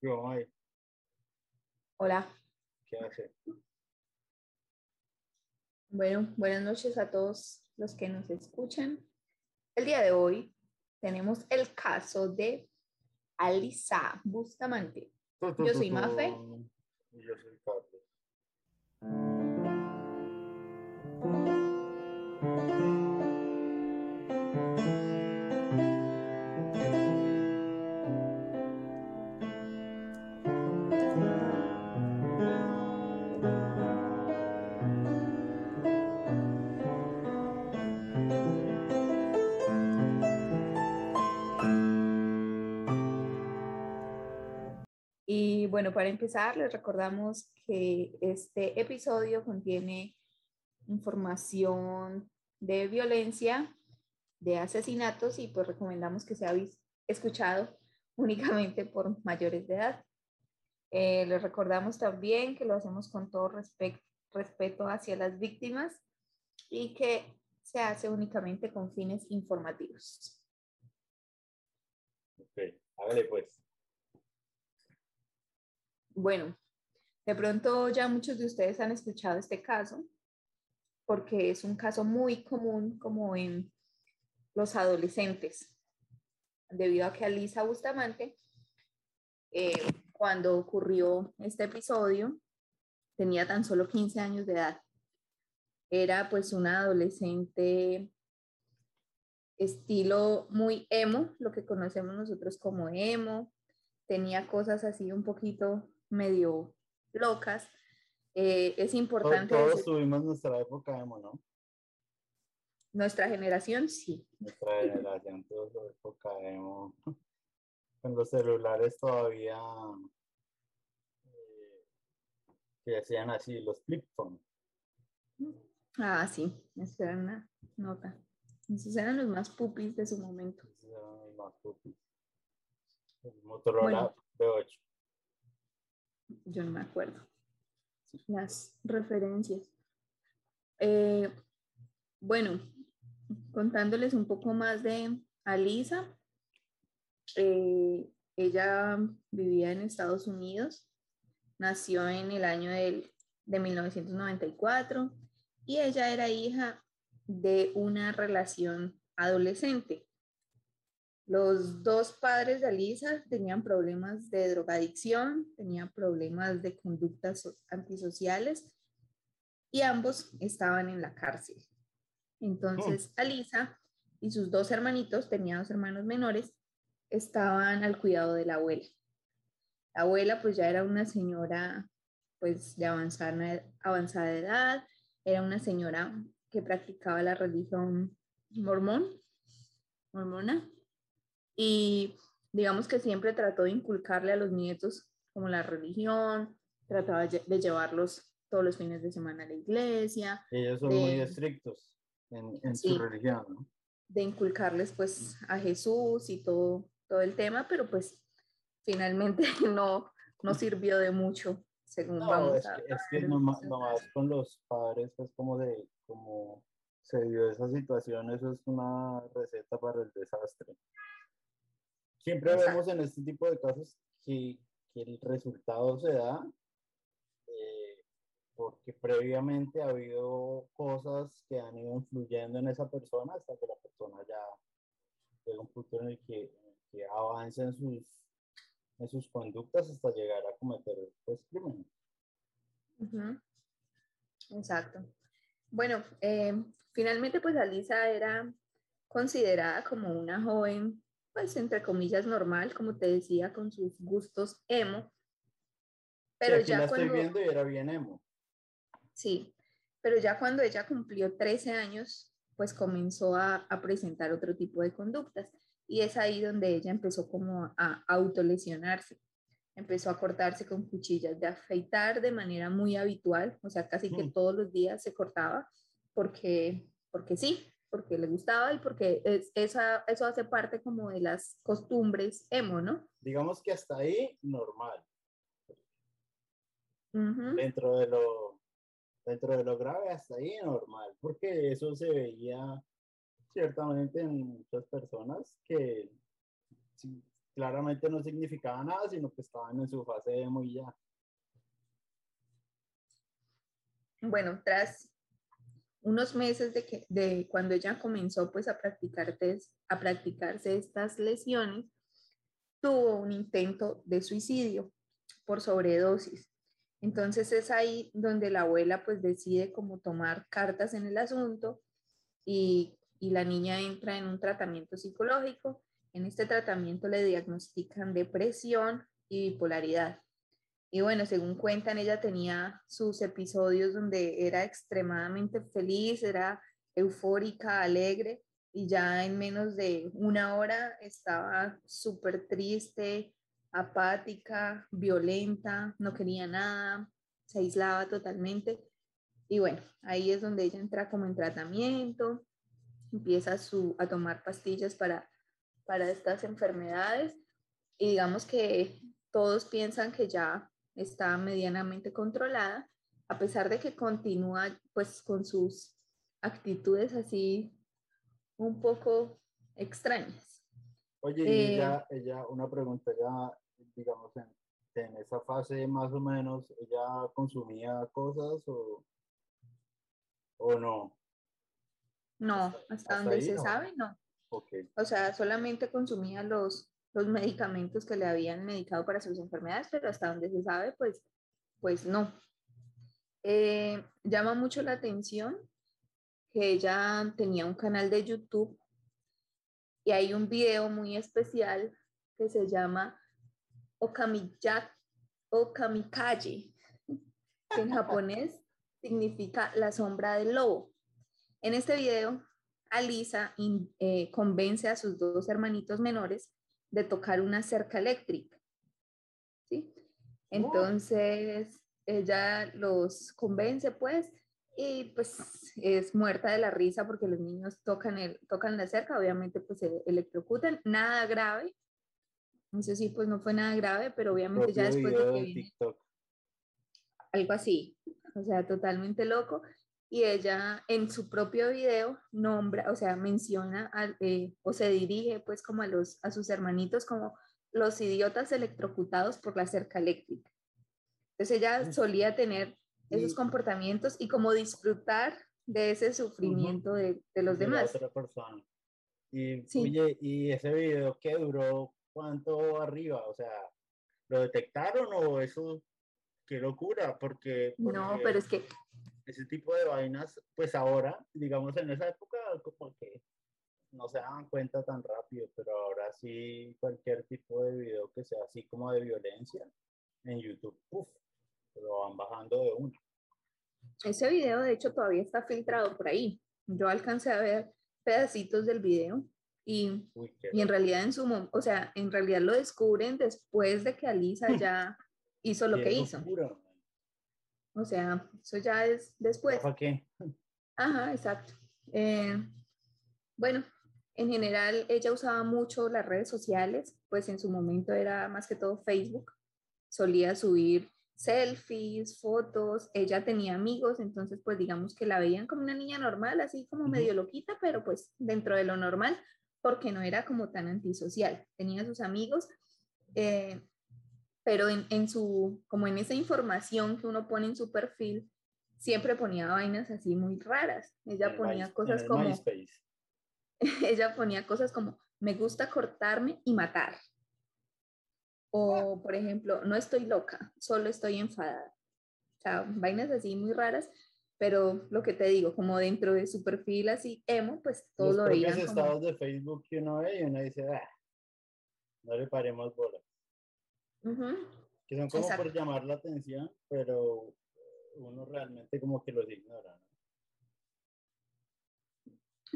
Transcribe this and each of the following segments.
Yo, ay, Hola, ¿qué hace? bueno, buenas noches a todos los que nos escuchan. El día de hoy tenemos el caso de Alisa Bustamante. Yo soy Mafe. Y yo soy Carlos. Bueno, para empezar, les recordamos que este episodio contiene información de violencia, de asesinatos y pues recomendamos que sea escuchado únicamente por mayores de edad. Eh, les recordamos también que lo hacemos con todo respeto hacia las víctimas y que se hace únicamente con fines informativos. Ok, hágale pues. Bueno, de pronto ya muchos de ustedes han escuchado este caso porque es un caso muy común como en los adolescentes, debido a que Alisa Bustamante, eh, cuando ocurrió este episodio, tenía tan solo 15 años de edad. Era pues una adolescente estilo muy emo, lo que conocemos nosotros como emo, tenía cosas así un poquito medio locas. Eh, es importante Todos decir- tuvimos nuestra época emo, ¿no? nuestra generación, sí. Nuestra generación tuvo su época emo. Con los celulares todavía eh, que hacían así, los flip phone. Ah, sí, esa era una nota. Esos eran los más pupis de su momento. Esos eran los más popis. El Motorola Bueno. B8. Yo no me acuerdo. Las referencias. Eh, bueno, contándoles un poco más de Alisa. eh, ella vivía en Estados Unidos. Nació en el año del- de 1994 y ella era hija de una relación adolescente. Los dos padres de Alisa tenían problemas de drogadicción, tenían problemas de conductas so- antisociales y ambos estaban en la cárcel. Entonces, Alisa y sus dos hermanitos, tenía dos hermanos menores, estaban al cuidado de la abuela. La abuela pues ya era una señora pues de avanzada, avanzada edad, era una señora que practicaba la religión mormón, mormona, y digamos que siempre trató de inculcarle a los nietos como la religión, trataba de llevarlos todos los fines de semana a la iglesia, Ellos son muy de- estrictos en, en Sí. su religión, ¿no? de inculcarles pues a Jesús y todo, todo el tema, pero pues finalmente no, no sirvió de mucho, según No, vamos es a que, es que nomás, más nomás con los padres, pues como de, como se dio esa situación, eso es una receta para el desastre. Siempre Exacto. vemos en este tipo de casos que, que el resultado se da eh, porque previamente ha habido cosas que han ido influyendo en esa persona hasta que la persona ya llega a un punto en el que, en el que avanza en sus, en sus conductas hasta llegar a cometer pues, crímenes. Exacto. Bueno, eh, finalmente pues Alisa era considerada como una joven, pues entre comillas normal, como te decía, con sus gustos emo. Pero sí, aquí ya la cuando, estoy viendo y era bien emo. sí, pero ya cuando ella cumplió 13 años, pues comenzó a, a presentar otro tipo de conductas. Y es ahí donde ella empezó como a autolesionarse. Empezó a cortarse con cuchillas de afeitar de manera muy habitual, o sea, casi que Mm. todos los días se cortaba porque, porque sí, porque le gustaba y porque es, esa, eso hace parte como de las costumbres emo, ¿no? Digamos que hasta ahí normal. Dentro de lo, dentro de lo grave, hasta ahí normal. Porque eso se veía ciertamente en muchas personas que sí, claramente no significaba nada, sino que estaban en su fase de muy ya. Bueno, tras unos meses de, que, de cuando ella comenzó pues a, practicar, a practicarse estas lesiones, tuvo un intento de suicidio por sobredosis. Entonces es ahí donde la abuela pues decide como tomar cartas en el asunto y, y la niña entra en un tratamiento psicológico. En este tratamiento le diagnostican depresión y bipolaridad. Y bueno, según cuentan, ella tenía sus episodios donde era extremadamente feliz, era eufórica, alegre, y ya en menos de una hora estaba súper triste, apática, violenta, no quería nada, se aislaba totalmente. Y bueno, ahí es donde ella entra como en tratamiento, empieza su, a tomar pastillas para, para estas enfermedades y digamos que todos piensan que ya está medianamente controlada, a pesar de que continúa pues con sus actitudes así un poco extrañas. Oye, y ella, eh, ella, una pregunta, ya, digamos, en, en, esa fase más o menos, ¿ella consumía cosas o, o no? No, hasta, donde se sabe, no. Okay. O sea, solamente consumía los, los medicamentos que le habían medicado para sus enfermedades, pero hasta donde se sabe, pues, pues no. Eh, llama mucho la atención que ella tenía un canal de YouTube y hay un video muy especial que se llama Okamikaje, que en japonés significa la sombra del lobo. En este video, Alisa eh, convence a sus dos hermanitos menores de tocar una cerca eléctrica. ¿sí? Entonces, ella los convence, pues, y pues es muerta de la risa porque los niños tocan, el, tocan la cerca, obviamente pues se electrocutan, nada grave. No sé si pues no fue nada grave, pero obviamente ya después de que viene algo así, o sea, totalmente loco. Y ella en su propio video nombra, o sea, menciona eh, o se dirige pues como a, los, a sus hermanitos como los idiotas electrocutados por la cerca eléctrica. Entonces ella solía tener esos comportamientos y como disfrutar de ese sufrimiento de, de, los demás. otra persona. Y, oye, ¿y ese video qué duró? ¿Cuánto arriba? O sea, ¿lo detectaron o eso? Qué locura, porque, No, pero es que... Ese tipo de vainas, pues ahora, digamos en esa época, como que no se daban cuenta tan rápido, pero ahora sí cualquier tipo de video que sea así como de violencia en YouTube, uff, lo van bajando de uno. Ese video, de hecho, todavía está filtrado por ahí. Yo alcancé a ver pedacitos del video y, y en realidad en su o sea, en realidad lo descubren después de que Alisa ya hizo lo que hizo. O sea, eso ya es después. ¿Para qué? Ajá, exacto. Eh, bueno, en general ella usaba mucho las redes sociales, pues en su momento era más que todo Facebook. Solía subir selfies, fotos, ella tenía amigos, entonces pues digamos que la veían como una niña normal, así como medio loquita, pero pues dentro de lo normal, porque no era como tan antisocial, tenía sus amigos, eh, pero en, en, su, como en esa información que uno pone en su perfil, siempre ponía vainas así muy raras, ella ponía cosas como... ella ponía cosas como, me gusta cortarme y matar. O, por ejemplo, no estoy loca, solo estoy enfadada. O sea, vainas así muy raras, pero lo que te digo, como dentro de su perfil así emo, pues todo lo veían como... estados de Facebook que uno ve y uno dice, ah, no le paremos Que son como por llamar la atención, pero uno realmente como que los ignora, ¿no?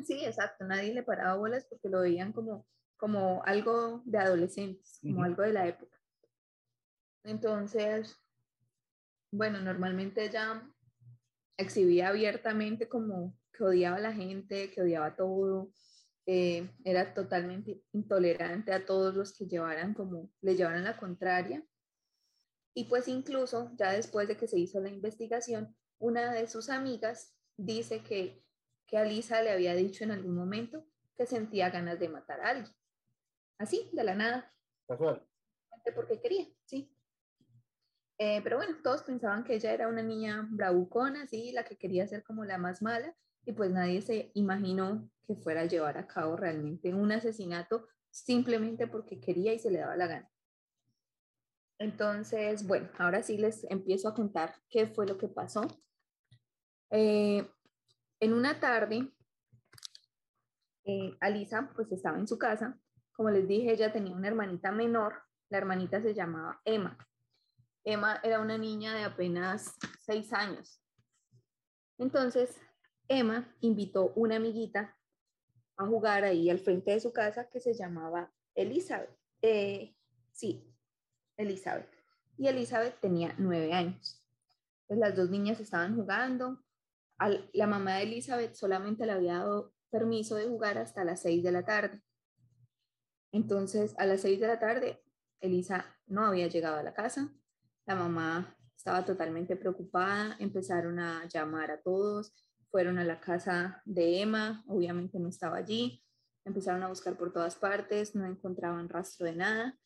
Sí, exacto, nadie le paraba bolas porque lo veían como como algo de adolescentes, como algo de la época. Entonces, bueno, normalmente ella exhibía abiertamente como que odiaba a la gente, que odiaba todo, eh, era totalmente intolerante a todos los que llevaran como, le llevaran la contraria. Y pues incluso ya después de que se hizo la investigación, una de sus amigas dice que, que a Lisa le había dicho en algún momento que sentía ganas de matar a alguien así, de la nada. casual. Porque quería, sí. Eh, pero bueno, todos pensaban que ella era una niña bravucona, sí, la que quería ser como la más mala, y pues nadie se imaginó que fuera a llevar a cabo realmente un asesinato simplemente porque quería y se le daba la gana. Entonces, bueno, ahora sí les empiezo a contar qué fue lo que pasó. Eh, en una tarde, eh, Alisa pues estaba en su casa. Como les dije, ella tenía una hermanita menor. La hermanita se llamaba Emma. Emma era una niña de apenas seis años. Entonces, Emma invitó una amiguita a jugar ahí al frente de su casa que se llamaba Elizabeth. Eh, sí, Elizabeth. Y Elizabeth tenía nueve años. Pues las dos niñas estaban jugando. la mamá de Elizabeth solamente le había dado permiso de jugar hasta las seis de la tarde. Entonces, a las seis de la tarde, Elisa no había llegado a la casa. La mamá estaba totalmente preocupada. Empezaron a llamar a todos. Fueron a la casa de Emma. Obviamente no estaba allí. Empezaron a buscar por todas partes. No encontraban rastro de nada.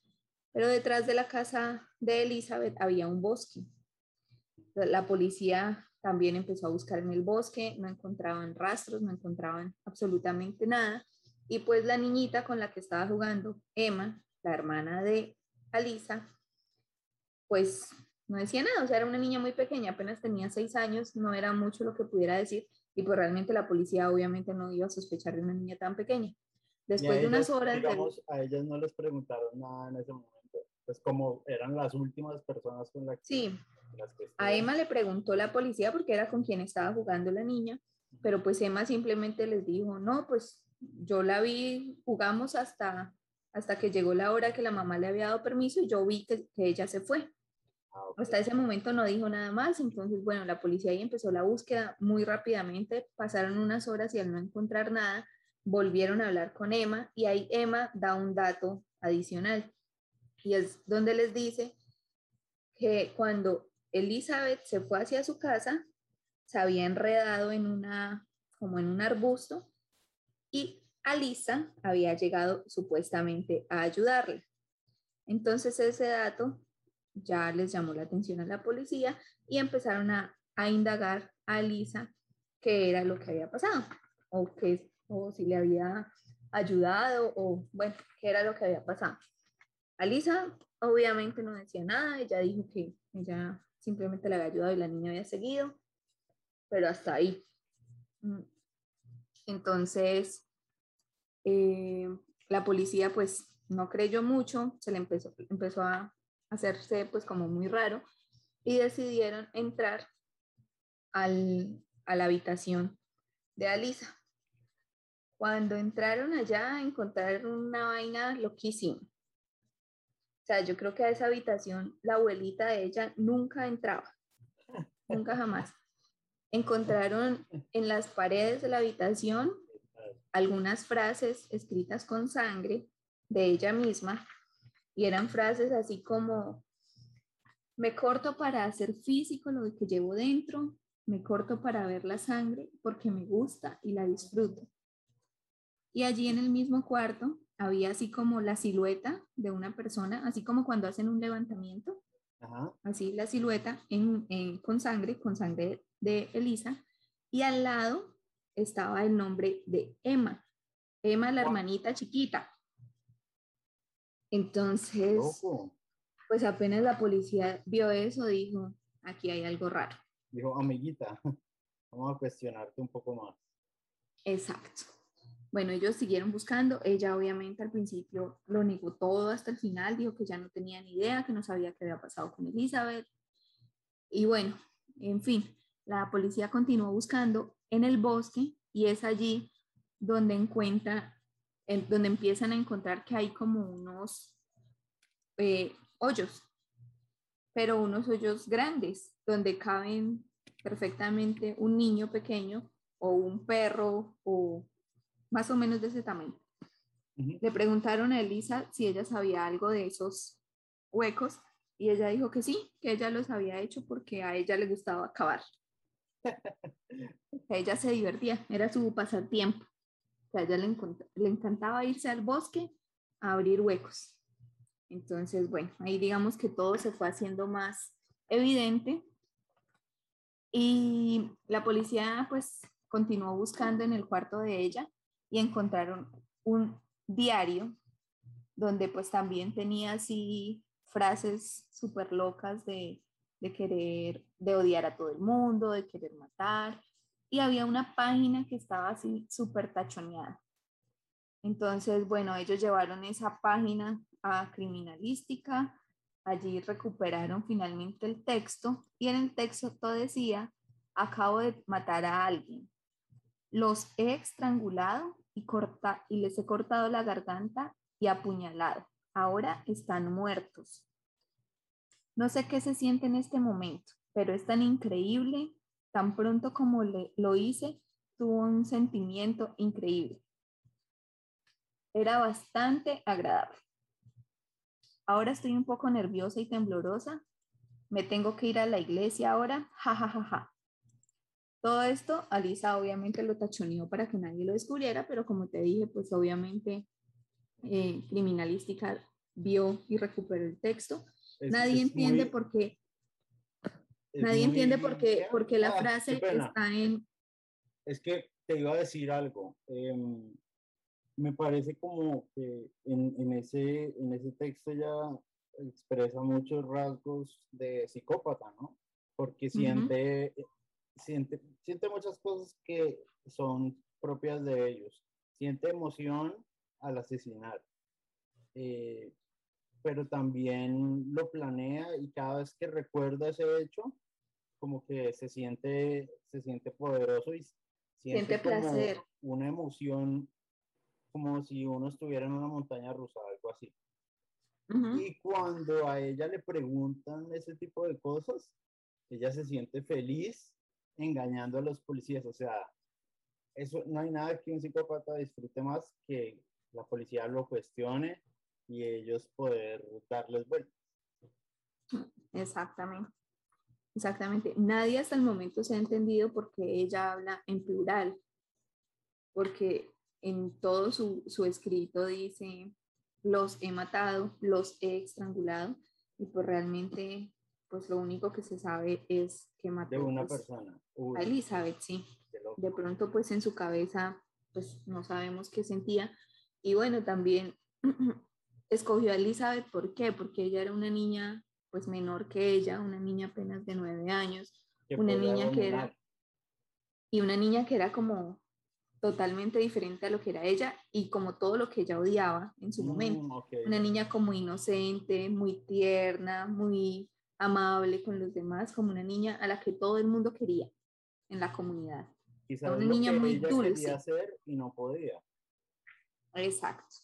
Pero detrás de la casa de Elizabeth había un bosque. La policía también empezó a buscar en el bosque, no encontraban rastros, no encontraban absolutamente nada. Y pues la niñita con la que estaba jugando, Emma, la hermana de Alisa, pues no decía nada, o sea, era una niña muy pequeña, apenas tenía seis años, no era mucho lo que pudiera decir, y pues realmente la policía obviamente no iba a sospechar de una niña tan pequeña. Después de unas horas... Digamos, a ellas no les preguntaron nada en ese momento pues como eran las últimas personas con las que... Sí, a Emma le preguntó la policía porque era con quien estaba jugando la niña, pero pues Emma simplemente les dijo, no, pues yo la vi, jugamos hasta, hasta que llegó la hora que la mamá le había dado permiso y yo vi que, que ella se fue. Ah, hasta ese momento no dijo nada más, entonces bueno, la policía ahí empezó la búsqueda muy rápidamente, pasaron unas horas y al no encontrar nada, volvieron a hablar con Emma y ahí Emma da un dato adicional y es donde les dice que cuando Elizabeth se fue hacia su casa, se había enredado en una, como en un arbusto, y Alisa había llegado supuestamente a ayudarle. Entonces ese dato ya les llamó la atención a la policía y empezaron a, a indagar a Alisa qué era lo que había pasado, o, qué, o si le había ayudado, o bueno, qué era lo que había pasado. Alisa obviamente no decía nada, ella dijo que ella simplemente le había ayudado y la niña había seguido, pero hasta ahí. Mm. Entonces, eh, la policía pues no creyó mucho, se le empezó, empezó a hacerse pues como muy raro y decidieron entrar al, a la habitación de Alisa. Cuando entraron allá encontraron una vaina loquísima. O sea, yo creo que a esa habitación la abuelita de ella nunca entraba, nunca jamás. Encontraron en las paredes de la habitación algunas frases escritas con sangre de ella misma y eran frases así como, me corto para hacer físico lo que llevo dentro, me corto para ver la sangre porque me gusta y la disfruto. Y allí en el mismo cuarto había así como la silueta de una persona, así como cuando hacen un levantamiento, así la silueta en, con sangre, con sangre de Elisa, y al lado estaba el nombre de Emma, Emma la hermanita chiquita. Entonces, pues apenas la policía vio eso, dijo, aquí hay algo raro. Dijo, amiguita, vamos a cuestionarte un poco más. Exacto. Bueno, ellos siguieron buscando. Ella obviamente al principio lo negó todo hasta el final, dijo que ya no tenía ni idea, que no sabía qué había pasado con Elizabeth. Y bueno, en fin, la policía continuó buscando en el bosque y es allí donde encuentra, en, donde empiezan a encontrar que hay como unos eh, hoyos, pero unos hoyos grandes, donde caben perfectamente un niño pequeño o un perro o más o menos de ese tamaño. Le preguntaron a Elisa si ella sabía algo de esos huecos y ella dijo que sí, que ella los había hecho porque a ella le gustaba cavar. ella se divertía, era su pasatiempo. A ella le, le encantaba irse al bosque a abrir huecos. Entonces, bueno, ahí digamos que todo se fue haciendo más evidente y la policía pues continuó buscando en el cuarto de ella y encontraron un diario donde pues también tenía así frases súper locas de, de querer, de odiar a todo el mundo, de querer matar. Y había una página que estaba así súper tachoneada. Entonces, bueno, ellos llevaron esa página a criminalística, allí recuperaron finalmente el texto y en el texto todo decía, acabo de matar a alguien, los he estrangulado y, corta, y les he cortado la garganta y apuñalado. Ahora están muertos. No sé qué se siente en este momento, pero es tan increíble, tan pronto como lo hice, tuvo un sentimiento increíble. Era bastante agradable. Ahora estoy un poco nerviosa y temblorosa. Me tengo que ir a la iglesia ahora. Ja, ja, ja, ja. Todo esto, Alisa obviamente lo tachoneó para que nadie lo descubriera, pero como te dije, pues obviamente eh, criminalística vio y recuperó el texto. nadie entiende por qué. Nadie entiende por qué, porque la ah, frase está en... Es que te iba a decir algo. Em, me parece como que en, en, ese, en ese texto ya expresa muchos rasgos de psicópata, ¿no? Porque siente, siente, siente muchas cosas que son propias de ellos. Siente emoción al asesinar. Eh, pero también lo planea y cada vez que recuerda ese hecho, como que se siente, se siente poderoso y siente, placer. Una emoción como si uno estuviera en una montaña rusa, algo así. Y cuando a ella le preguntan ese tipo de cosas, ella se siente feliz engañando a los policías. O sea, eso no hay nada que un psicópata disfrute más que la policía lo cuestione y ellos poder darles vueltas. Exactamente. Exactamente. Nadie hasta el momento se ha entendido por qué ella habla en plural, porque en todo su, su escrito dice, los he matado, los he estrangulado, y pues realmente, pues lo único que se sabe es que mató de una pues, persona. a Elizabeth, sí. De pronto, pues en su cabeza, pues no sabemos qué sentía. Y bueno, también escogió a Elizabeth, ¿por qué? Porque ella era una niña, pues menor que ella, una niña apenas de nueve años, una niña que era... Y una niña que era como totalmente diferente a lo que era ella y como todo lo que ella odiaba en su momento. Mm, Una niña como inocente, muy tierna, muy amable con los demás, como una niña a la que todo el mundo quería en la comunidad. una niña muy dulce. hacer y no podía. Exacto.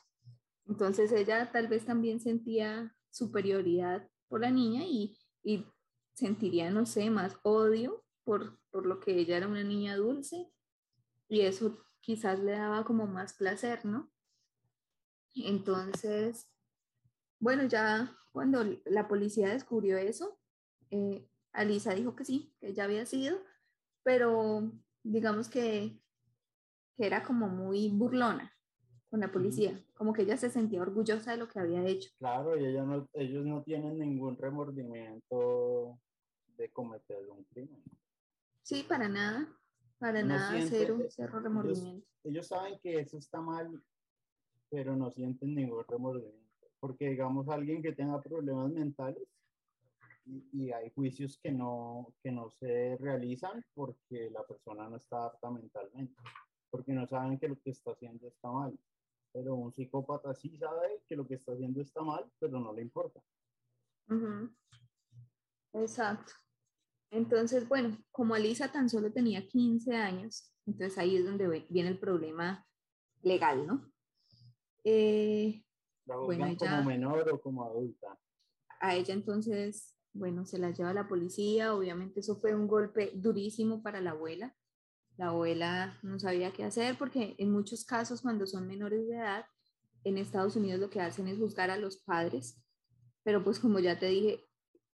Entonces ella tal vez también sentía superioridad por la niña y, y sentiría, no sé, más odio por, por lo que ella era una niña dulce y eso quizás le daba como más placer, ¿no? Entonces, bueno, ya cuando la policía descubrió eso, eh, Alisa dijo que sí, que ya había sido, pero digamos que, que era como muy burlona con la policía, como que ella se sentía orgullosa de lo que había hecho. Claro, y ella no, ellos no tienen ningún remordimiento de cometer un crimen. Sí, para nada. Para nada, cero, cero remordimiento. Ellos, saben que eso está mal, pero no sienten ningún remordimiento. Porque, digamos, alguien que tenga problemas mentales y, hay juicios que no, que no se realizan porque la persona no está apta mentalmente, porque no saben que lo que está haciendo está mal. Pero un psicópata sí sabe que lo que está haciendo está mal, pero no le importa. Exacto. Entonces, bueno, como Alisa tan solo tenía 15 años, entonces ahí es donde viene el problema legal, ¿no? Eh, bueno, como menor o como adulta. A ella entonces, bueno, se la lleva la policía, obviamente eso fue un golpe durísimo para la abuela. La abuela no sabía qué hacer porque en muchos casos cuando son menores de edad, en Estados Unidos lo que hacen es juzgar a los padres, pero pues como ya te dije,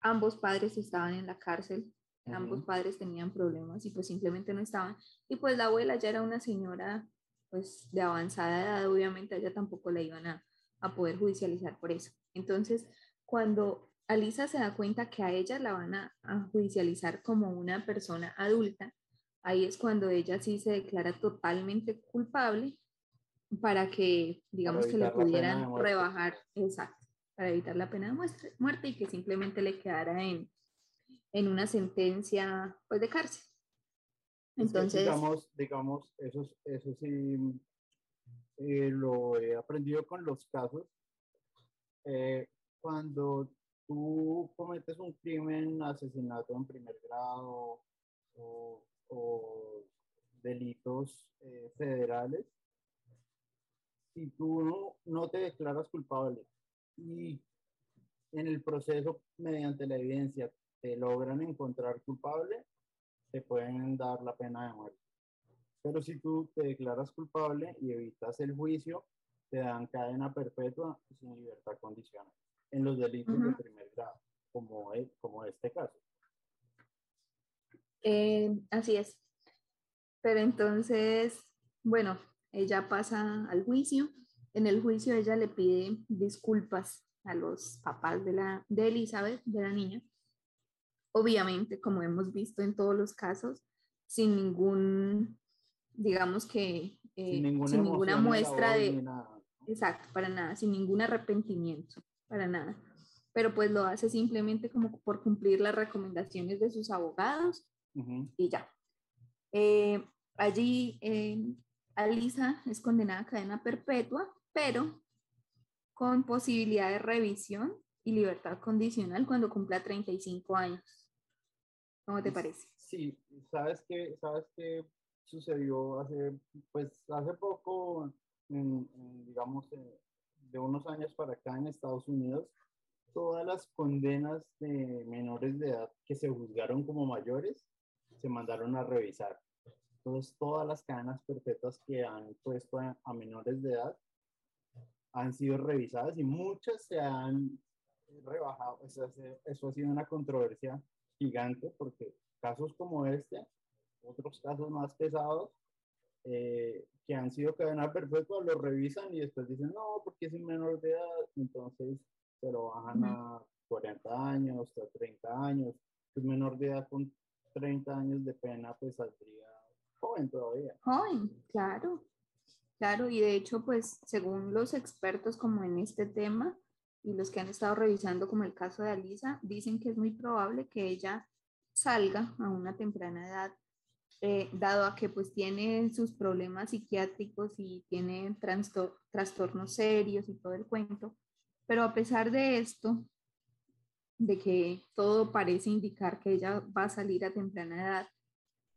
ambos padres estaban en la cárcel ambos padres tenían problemas y pues simplemente no estaban. Y pues la abuela ya era una señora pues de avanzada edad, obviamente a ella tampoco la iban a, a poder judicializar por eso. Entonces, cuando Alisa se da cuenta que a ella la van a, judicializar como una persona adulta, ahí es cuando ella sí se declara totalmente culpable para que, digamos, que le pudieran rebajar, exacto, para evitar la pena de muerte y que simplemente le quedara en, en una sentencia pues, de cárcel. Entonces, digamos, digamos, eso, eso sí eh, lo he aprendido con los casos. Eh, cuando tú cometes un crimen, asesinato en primer grado o, delitos eh, federales, si tú no, no te declaras culpable y en el proceso, mediante la evidencia, te logran encontrar culpable, te pueden dar la pena de muerte. Pero si tú te declaras culpable y evitas el juicio, te dan cadena perpetua sin libertad condicional en los delitos de primer grado, como, es, como este caso. Eh, así es. Pero entonces, bueno, ella pasa al juicio. En el juicio ella le pide disculpas a los papás de, la, de Elizabeth, de la niña. Obviamente, como hemos visto en todos los casos, sin ningún, digamos que, sin eh, ninguna, muestra de... Exacto, para nada, sin ningún arrepentimiento, para nada. Pero pues lo hace simplemente como por cumplir las recomendaciones de sus abogados y ya. Eh, allí eh, Alisa es condenada a cadena perpetua, pero con posibilidad de revisión y libertad condicional cuando cumpla 35 años. ¿Cómo te parece? Sí, sabes que, sabes que sucedió hace, pues hace poco, digamos, de unos años para acá en Estados Unidos, todas las condenas de menores de edad que se juzgaron como mayores se mandaron a revisar. Entonces, todas las cadenas perpetuas que han puesto a, menores de edad han sido revisadas y muchas se han rebajado. Eso, eso ha sido una controversia gigante porque casos como este, otros casos más pesados, eh, que han sido cadena perpetua, lo revisan y después dicen, no, porque es un menor de edad, entonces se lo bajan a 40 años, a 30 años. Un menor de edad con 30 años de pena, pues saldría joven todavía. Joven, claro. Claro, y de hecho, pues según los expertos como en este tema y los que han estado revisando como el caso de Alisa, dicen que es muy probable que ella salga a una temprana edad, eh, dado a que pues tiene sus problemas psiquiátricos y tiene trastornos serios y todo el cuento. Pero a pesar de esto, de que todo parece indicar que ella va a salir a temprana edad,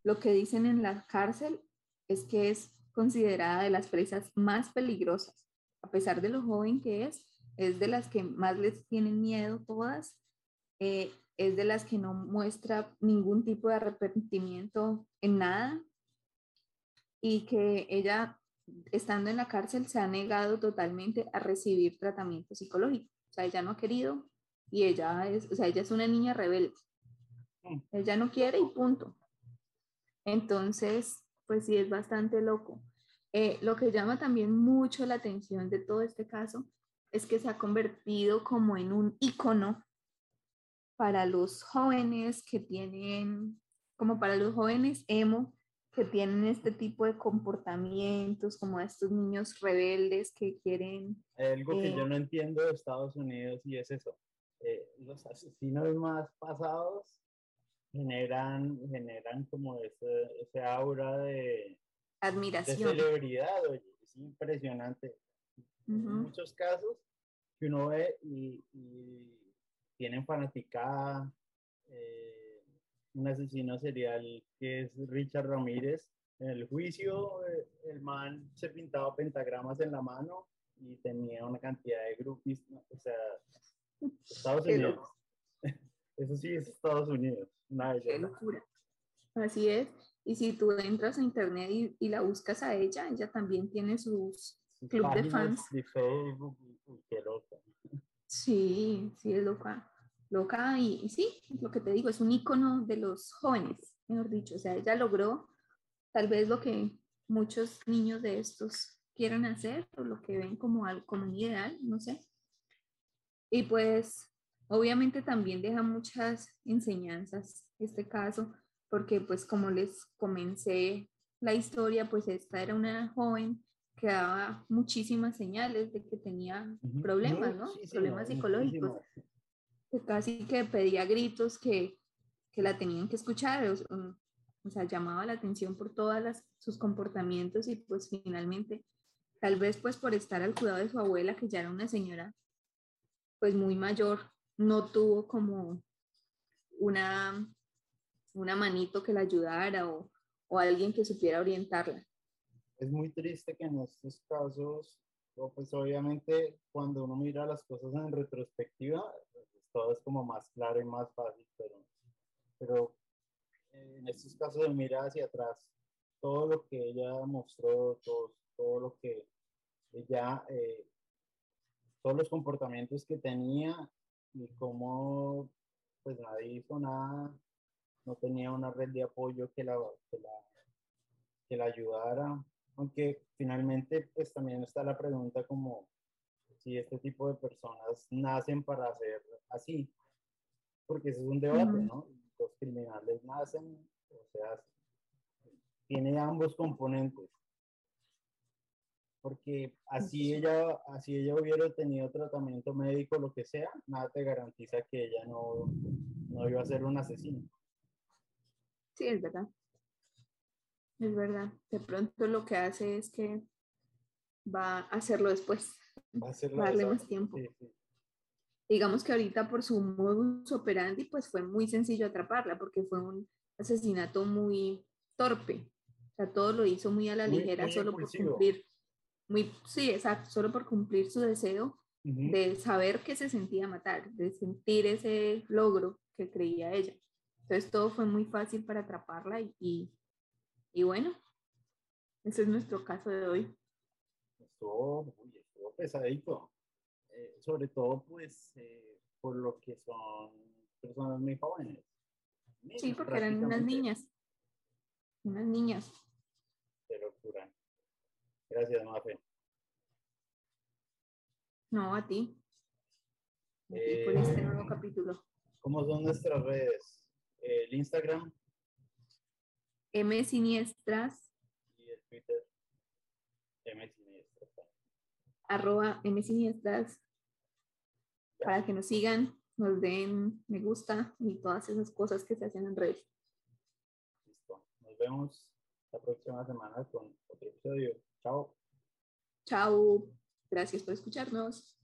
lo que dicen en la cárcel es que es considerada de las presas más peligrosas. A pesar de lo joven que es, es de las que más les tienen miedo todas, eh, es de las que no muestra ningún tipo de arrepentimiento en nada y que ella, estando en la cárcel, se ha negado totalmente a recibir tratamiento psicológico. O sea, ella no ha querido y ella es, o sea, ella es una niña rebelde. Mm. Ella no quiere y punto. Entonces, pues sí, es bastante loco. Eh, lo que llama también mucho la atención de todo este caso es que se ha convertido como en un icono para los jóvenes que tienen, como para los jóvenes emo, que tienen este tipo de comportamientos, como estos niños rebeldes que quieren... algo que yo eh, no entiendo de Estados Unidos y es eso. Eh, los asesinos más pasados generan, generan como ese, ese aura de admiración. De celebridad, oye, es impresionante. En muchos casos que uno ve y, tienen fanaticada, eh, un asesino serial que es Richard Ramírez. En el juicio, eh, el man se pintaba pentagramas en la mano y tenía una cantidad de grupos, o sea, Estados Unidos. Eso sí es Estados Unidos. Qué locura. Así es. Y si tú entras a internet y, la buscas a ella, ella también tiene sus club de fans. De Facebook, qué loca. Sí, sí, es loca. Loca y, sí, lo que te digo, es un icono de los jóvenes, mejor dicho. O sea, ella logró tal vez lo que muchos niños de estos quieren hacer o lo que ven como, como un ideal, no sé. Y pues obviamente también deja muchas enseñanzas este caso, porque pues como les comencé la historia, pues esta era una joven que daba muchísimas señales de que tenía problemas, ¿no? problemas psicológicos. Que casi que pedía gritos que, que la tenían que escuchar, o, o, sea, llamaba la atención por todos sus comportamientos y pues finalmente, tal vez pues por estar al cuidado de su abuela, que ya era una señora pues muy mayor, no tuvo como una, una manito que la ayudara o, o alguien que supiera orientarla. Es muy triste que en estos casos, pues obviamente cuando uno mira las cosas en retrospectiva, pues, todo es como más claro y más fácil, pero, pero en estos casos de mirar hacia atrás, todo lo que ella mostró, todo, todo lo que ella, eh, todos los comportamientos que tenía y cómo pues nadie hizo nada, no tenía una red de apoyo que la, que la, que la ayudara, aunque finalmente pues también está la pregunta como si este tipo de personas nacen para ser así, porque ese es un debate, ¿no? Los criminales nacen, o sea, tiene ambos componentes. Porque así ella, así ella hubiera tenido tratamiento médico, lo que sea, nada te garantiza que ella no, no iba a ser un asesino. Sí, es verdad. Es verdad. De pronto lo que hace es que va a hacerlo después. Va a hacerlo darle más tiempo. Digamos que ahorita por su modus operandi, pues fue muy sencillo atraparla porque fue un asesinato muy torpe. O sea, todo lo hizo muy a la ligera solo por cumplir. Muy, sí, exacto, solo por cumplir su deseo de saber que se sentía matar, de sentir ese logro que creía ella. Entonces todo fue muy fácil para atraparla y, y, bueno, ese es nuestro caso de hoy. Estuvo, estuvo pesadito, eh, sobre todo pues eh, por lo que son personas muy jóvenes. sí, porque eran unas niñas, unas niñas. Qué locura. Gracias, Mafe. No, a ti. A ti por este nuevo eh, capítulo. ¿Cómo son nuestras redes? el Instagram. M Siniestras. Y el Twitter. M Siniestras. Arroba M Siniestras. Para que nos sigan, nos den me gusta y todas esas cosas que se hacen en redes. Listo. Nos vemos la próxima semana con otro episodio. Chao. Chao. Gracias por escucharnos.